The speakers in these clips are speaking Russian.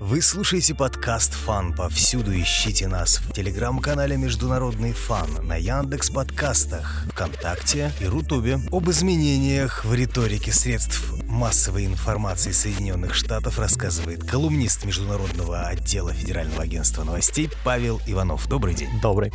Вы слушаете подкаст «Фан». Повсюду ищите нас в телеграм-канале «Международный фан», на Яндекс подкастах, ВКонтакте и Рутубе. Об изменениях в риторике средств массовой информации Соединенных Штатов рассказывает колумнист Международного отдела Федерального агентства новостей Павел Иванов. Добрый день. Добрый.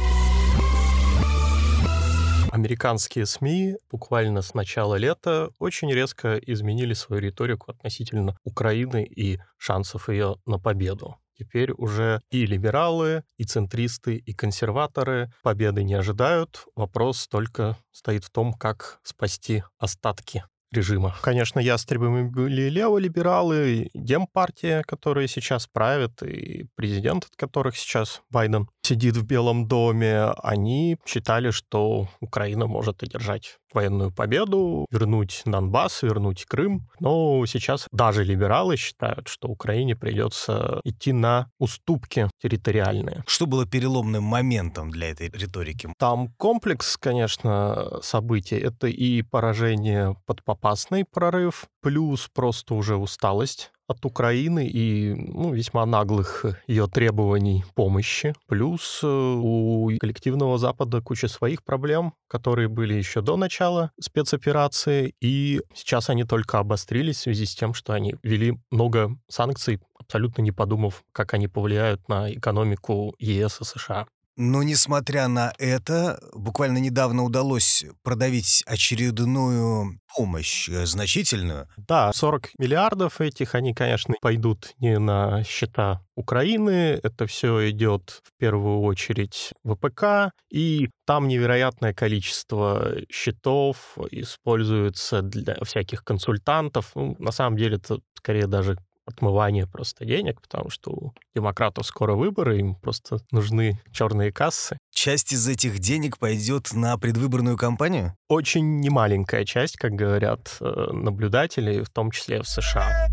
Американские СМИ буквально с начала лета очень резко изменили свою риторику относительно Украины и шансов ее на победу. Теперь уже и либералы, и центристы, и консерваторы победы не ожидают. Вопрос только стоит в том, как спасти остатки режима. Конечно, ястребами были леволибералы, демпартия, которые сейчас правят, и президент, от которых сейчас Байден сидит в Белом доме, они считали, что Украина может одержать военную победу, вернуть Донбасс, вернуть Крым. Но сейчас даже либералы считают, что Украине придется идти на уступки территориальные. Что было переломным моментом для этой риторики? Там комплекс, конечно, событий. Это и поражение под Попасный прорыв, плюс просто уже усталость от Украины и ну, весьма наглых ее требований помощи. Плюс э, у коллективного Запада куча своих проблем, которые были еще до начала спецоперации, и сейчас они только обострились в связи с тем, что они ввели много санкций, абсолютно не подумав, как они повлияют на экономику ЕС и США. Но, несмотря на это, буквально недавно удалось продавить очередную помощь, э, значительную. Да, 40 миллиардов этих, они, конечно, пойдут не на счета Украины, это все идет в первую очередь в ВПК, и там невероятное количество счетов используется для всяких консультантов. Ну, на самом деле это скорее даже отмывание просто денег, потому что у демократов скоро выборы, им просто нужны черные кассы. Часть из этих денег пойдет на предвыборную кампанию? Очень немаленькая часть, как говорят э, наблюдатели, в том числе в США.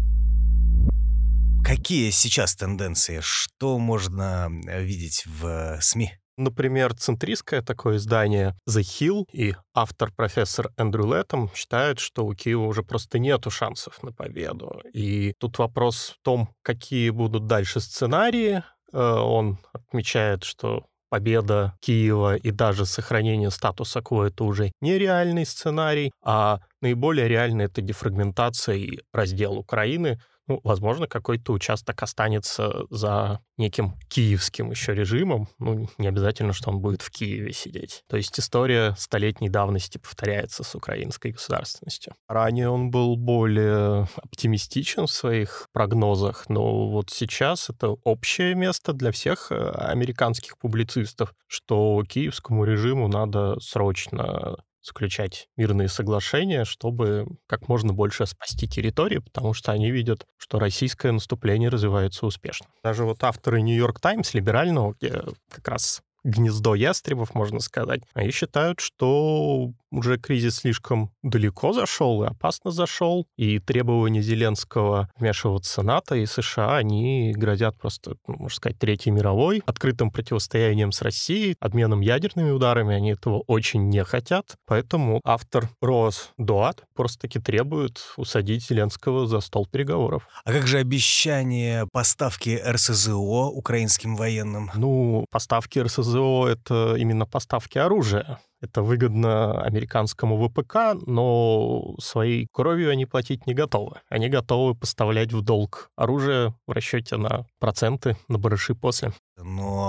Какие сейчас тенденции? Что можно э, видеть в СМИ? Например, центристское такое издание The Hill и автор профессор Эндрю Леттом считают, что у Киева уже просто нету шансов на победу. И тут вопрос в том, какие будут дальше сценарии. Э, он отмечает, что победа Киева и даже сохранение статуса кво это уже нереальный сценарий, а наиболее реальный это дефрагментация и раздел Украины, ну, возможно, какой-то участок останется за неким киевским еще режимом. Ну, не обязательно, что он будет в Киеве сидеть. То есть история столетней давности повторяется с украинской государственностью. Ранее он был более оптимистичен в своих прогнозах, но вот сейчас это общее место для всех э, американских публицистов, что киевскому режиму надо срочно заключать мирные соглашения, чтобы как можно больше спасти территории, потому что они видят, что российское наступление развивается успешно. Даже вот авторы «Нью-Йорк Таймс» либерального, где как раз гнездо ястребов, можно сказать. Они считают, что уже кризис слишком далеко зашел и опасно зашел, и требования Зеленского вмешиваться НАТО и США, они грозят просто, ну, можно сказать, Третьей мировой, открытым противостоянием с Россией, обменом ядерными ударами, они этого очень не хотят, поэтому автор Рос Дуат просто-таки требует усадить Зеленского за стол переговоров. А как же обещание поставки РСЗО украинским военным? Ну, поставки РСЗО — это именно поставки оружия. Это выгодно американскому ВПК, но своей кровью они платить не готовы. Они готовы поставлять в долг оружие в расчете на проценты, на барыши после. Но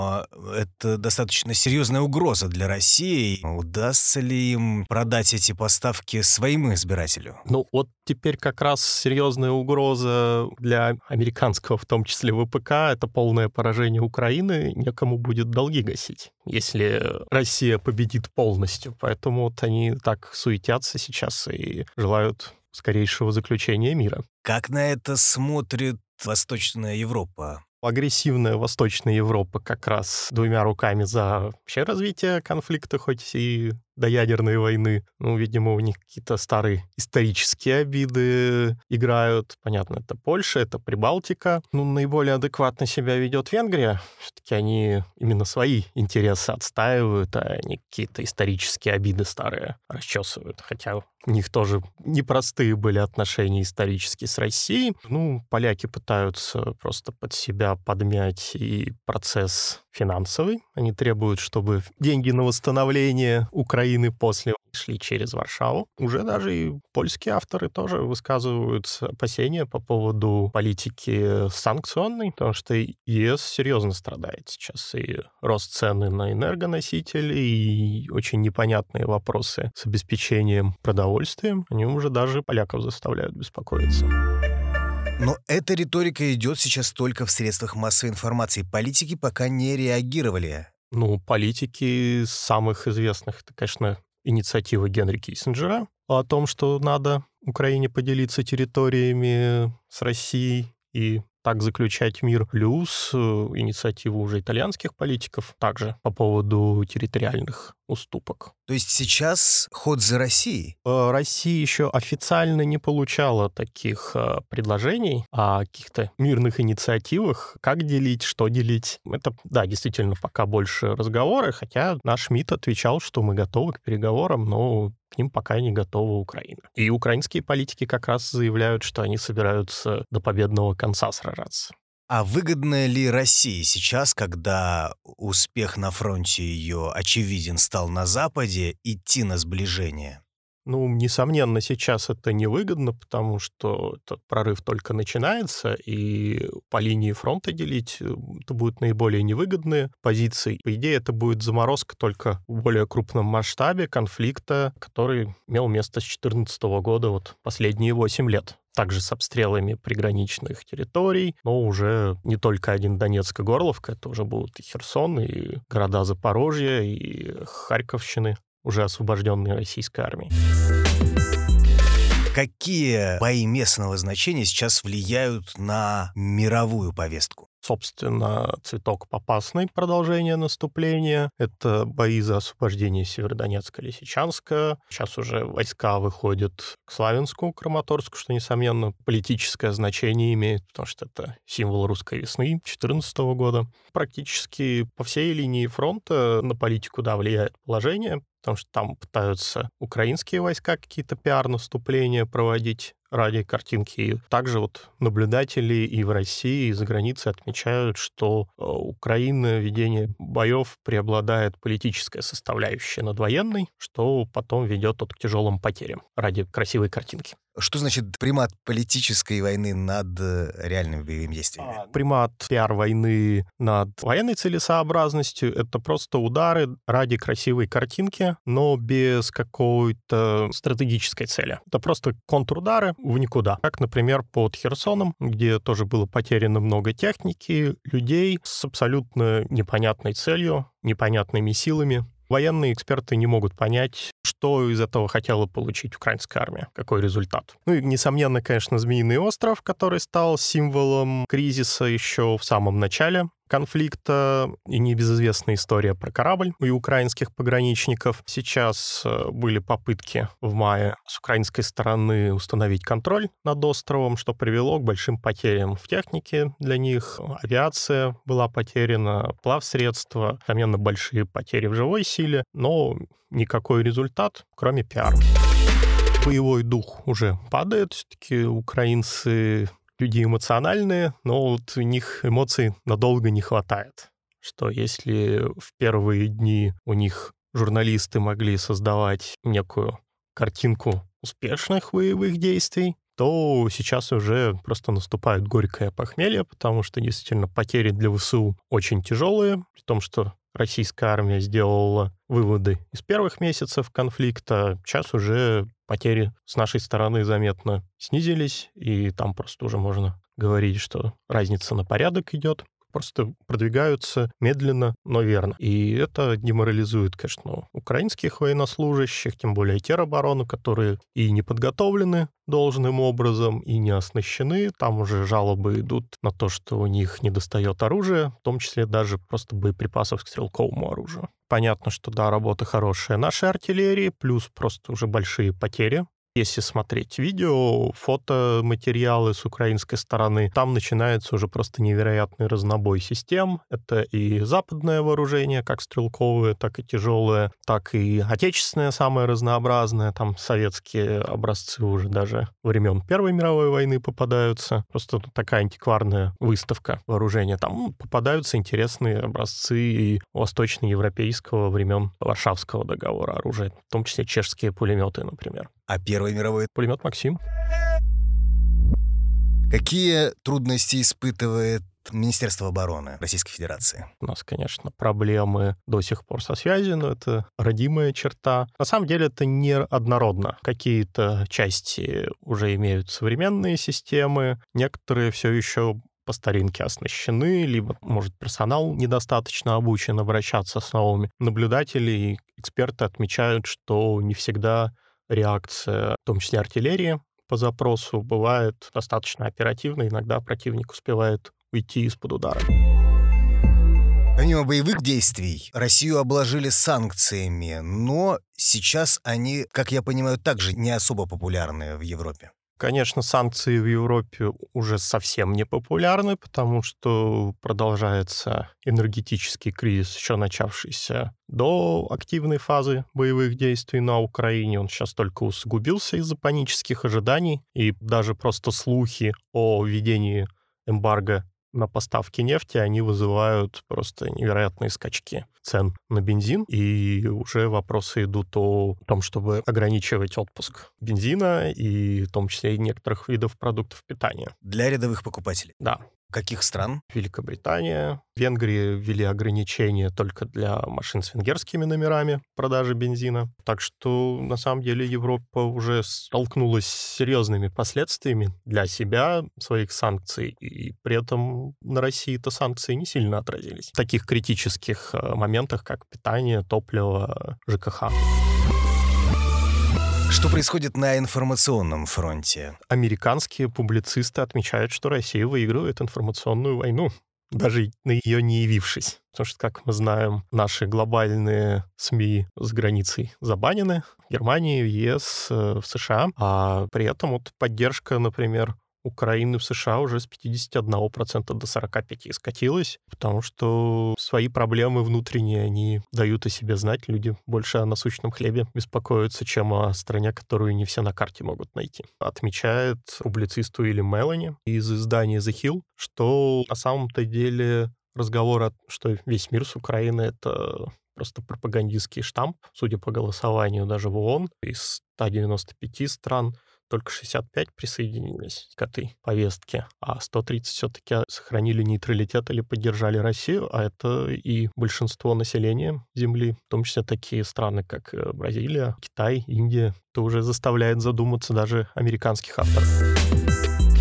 это достаточно серьезная угроза для России. Удастся ли им продать эти поставки своим избирателю? Ну вот теперь как раз серьезная угроза для американского, в том числе ВПК, это полное поражение Украины. Некому будет долги гасить, если Россия победит полностью. Поэтому вот они так суетятся сейчас и желают скорейшего заключения мира. Как на это смотрит Восточная Европа? Агрессивная Восточная Европа как раз двумя руками за вообще развитие конфликта, хоть и до ядерной войны. Ну, видимо, у них какие-то старые исторические обиды играют. Понятно, это Польша, это Прибалтика. Ну, наиболее адекватно себя ведет Венгрия. Все-таки они именно свои интересы отстаивают, а не какие-то исторические обиды старые расчесывают. Хотя У них тоже непростые были отношения исторически с Россией. Ну, поляки пытаются просто под себя подмять и процесс финансовый. Они требуют, чтобы деньги на восстановление Украины после шли через Варшаву. Уже даже и польские авторы тоже высказывают опасения по поводу политики санкционной, потому что ЕС серьезно страдает сейчас. И рост цены на энергоносители, и очень непонятные вопросы с обеспечением продовольствием, они уже даже поляков заставляют беспокоиться. Но эта риторика идет сейчас только в средствах массовой информации. Политики пока не реагировали. Ну, политики самых известных, это, конечно, инициатива Генри Киссинджера о том, что надо Украине поделиться территориями с Россией и так заключать мир. Плюс э, инициатива уже итальянских политиков также по поводу территориальных уступок. То есть сейчас ход за Россией? Э, Россия еще официально не получала таких э, предложений о каких-то мирных инициативах, как делить, что делить. Это, да, действительно, пока больше разговоры, хотя наш МИД отвечал, что мы готовы к переговорам, но к ним пока не готова Украина. И украинские политики как раз заявляют, что они собираются до победного конца сражаться. А выгодно ли России сейчас, когда успех на фронте ее очевиден стал на Западе, идти на сближение? Ну, несомненно, сейчас это невыгодно, потому что этот прорыв только начинается, и по линии фронта делить э, это будут наиболее невыгодные позиции. По идее, это будет заморозка только в более крупном масштабе конфликта, который имел место с 2014 года, вот последние 8 лет также с обстрелами приграничных территорий, но уже не только один Донецк и Горловка, это уже будут и Херсон, и города Запорожья, и Харьковщины уже освобожденной российской армией. Какие бои местного значения сейчас влияют на мировую повестку? собственно, цветок Попасный, продолжение наступления. Это бои за освобождение Северодонецка, Лисичанска. Сейчас уже войска выходят к Славянску, Краматорску, что, несомненно, политическое значение имеет, потому что это символ русской весны 2014 года. Практически по всей линии фронта на политику, да, влияет положение, потому что там пытаются украинские войска какие-то пиар-наступления проводить ради картинки. Также вот наблюдатели и в России, и за границей отмечают, что э, Украина ведение боев преобладает политическая составляющая над военной, что потом ведет от к тяжелым потерям ради красивой картинки. Что значит примат политической войны над э, реальными боевыми действиями? А, примат пиар войны над военной целесообразностью — это просто удары ради красивой картинки, но без какой-то стратегической цели. Это просто контрудары в никуда. Как, например, под Херсоном, где тоже было потеряно много техники, людей с абсолютно непонятной целью, непонятными силами. Военные эксперты не могут понять, что из этого хотела получить украинская армия, какой результат. Ну и, несомненно, конечно, Змеиный остров, который стал символом кризиса еще в самом начале конфликта и небезызвестная история про корабль и украинских пограничников. Сейчас э, были попытки в мае с украинской стороны установить контроль над островом, что привело к большим потерям в технике для них. Авиация была потеряна, плавсредства, несомненно, большие потери в живой силе, но никакой результат, кроме пиара боевой дух уже падает. Все-таки украинцы люди эмоциональные, но вот у них эмоций надолго не хватает. Что если в первые дни у них журналисты могли создавать некую картинку успешных боевых действий, то сейчас уже просто наступает горькое похмелье, потому что действительно потери для ВСУ очень тяжелые, при том, что российская армия сделала выводы из первых месяцев конфликта, сейчас уже потери с нашей стороны заметно снизились, и там просто уже можно говорить, что разница на порядок идет просто продвигаются медленно, но верно. И это деморализует, конечно, украинских военнослужащих, тем более тероборону, которые и не подготовлены должным образом, и не оснащены. Там уже жалобы идут на то, что у них недостает оружия, в том числе даже просто боеприпасов к стрелковому оружию. Понятно, что да, работа хорошая нашей артиллерии, плюс просто уже большие потери Если смотреть видео, фото, материалы с украинской стороны, там начинается уже просто невероятный разнобой систем. Это и западное вооружение, как стрелковое, так и тяжелое, так и отечественное самое разнообразное. Там советские образцы уже даже времен Первой мировой войны попадаются. Просто такая антикварная выставка вооружения. Там попадаются интересные образцы и восточноевропейского времен Варшавского договора оружия, в том числе чешские пулеметы, например. А Первой мировой? Пулемет «Максим». Какие трудности испытывает Министерство обороны Российской Федерации? У нас, конечно, проблемы до сих пор со связью, но это родимая черта. На самом деле это не однородно. Какие-то части уже имеют современные системы, некоторые все еще по старинке оснащены, либо, может, персонал недостаточно обучен обращаться с новыми. Наблюдатели и эксперты отмечают, что не всегда реакция, в том числе артиллерии, по запросу бывает достаточно оперативно. Иногда противник успевает уйти из-под удара. Помимо боевых действий, Россию обложили санкциями, но сейчас они, как я понимаю, также не особо популярны в Европе. Конечно, санкции в Европе уже совсем не популярны, потому что продолжается энергетический кризис, еще начавшийся до активной фазы боевых действий на Украине. Он сейчас только усугубился из-за панических ожиданий, и даже просто слухи о введении эмбарго на поставки нефти, они вызывают просто невероятные скачки цен на бензин. И уже вопросы идут о том, чтобы ограничивать отпуск бензина и в том числе и некоторых видов продуктов питания. Для рядовых покупателей? Да. Каких стран? Великобритания. В Венгрии ввели ограничения только для машин с венгерскими номерами продажи бензина. Так что, на самом деле, Европа уже столкнулась с серьезными последствиями для себя, своих санкций, и при этом на России это санкции не сильно отразились. Таких критических э, моментах, как питание, топливо, ЖКХ. Что происходит на информационном фронте? Американские публицисты отмечают, что Россия выигрывает информационную войну даже на ее не явившись. Потому что, как мы знаем, наши глобальные СМИ с границей забанены в Германии, в ЕС, э, в США, а при этом вот поддержка, например, Украины в США уже с 51% до 45% скатилась, потому что свои проблемы внутренние, они дают о себе знать. Люди больше о насущном хлебе беспокоятся, чем о стране, которую не все на карте могут найти. Отмечает публицист Уильям Мелани из издания The Hill, что на самом-то деле разговор, о, что весь мир с Украиной — это просто пропагандистский штамп, судя по голосованию даже в ООН, из 195 стран — только 65 присоединились к этой повестке, а 130 все-таки сохранили нейтралитет или поддержали Россию, а это и большинство населения Земли, в том числе такие страны, как э, Бразилия, Китай, Индия, то уже заставляет задуматься даже американских авторов.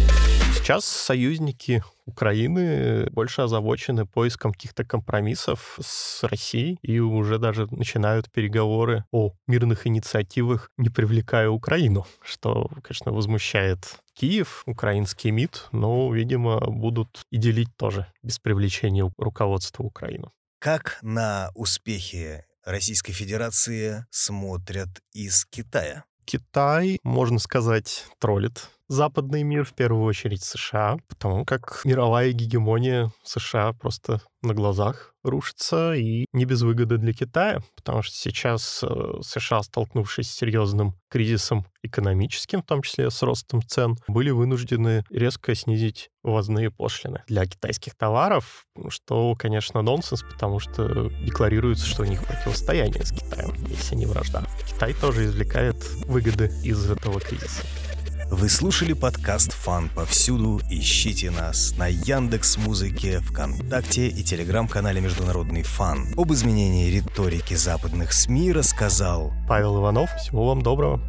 Сейчас союзники Украины больше озабочены поиском каких-то компромиссов с Россией и уже даже начинают переговоры о мирных инициативах, не привлекая Украину, что, конечно, возмущает Киев, украинский МИД, но, видимо, будут и делить тоже без привлечения руководства Украину. Как на успехи Российской Федерации смотрят из Китая? Китай, можно сказать, троллит западный мир, в первую очередь США, потому как мировая гегемония США просто на глазах рушится и не без выгоды для Китая, потому что сейчас э, США, столкнувшись с серьезным кризисом экономическим, в том числе с ростом цен, были вынуждены резко снизить ввозные пошлины для китайских товаров, что, конечно, нонсенс, потому что декларируется, что у них противостояние с Китаем, если не вражда. Китай тоже извлекает выгоды из этого кризиса. Вы слушали подкаст «Фан повсюду». Ищите нас на Яндекс Музыке, ВКонтакте и Телеграм-канале «Международный фан». Об изменении риторики западных СМИ рассказал Павел Иванов. Всего вам доброго.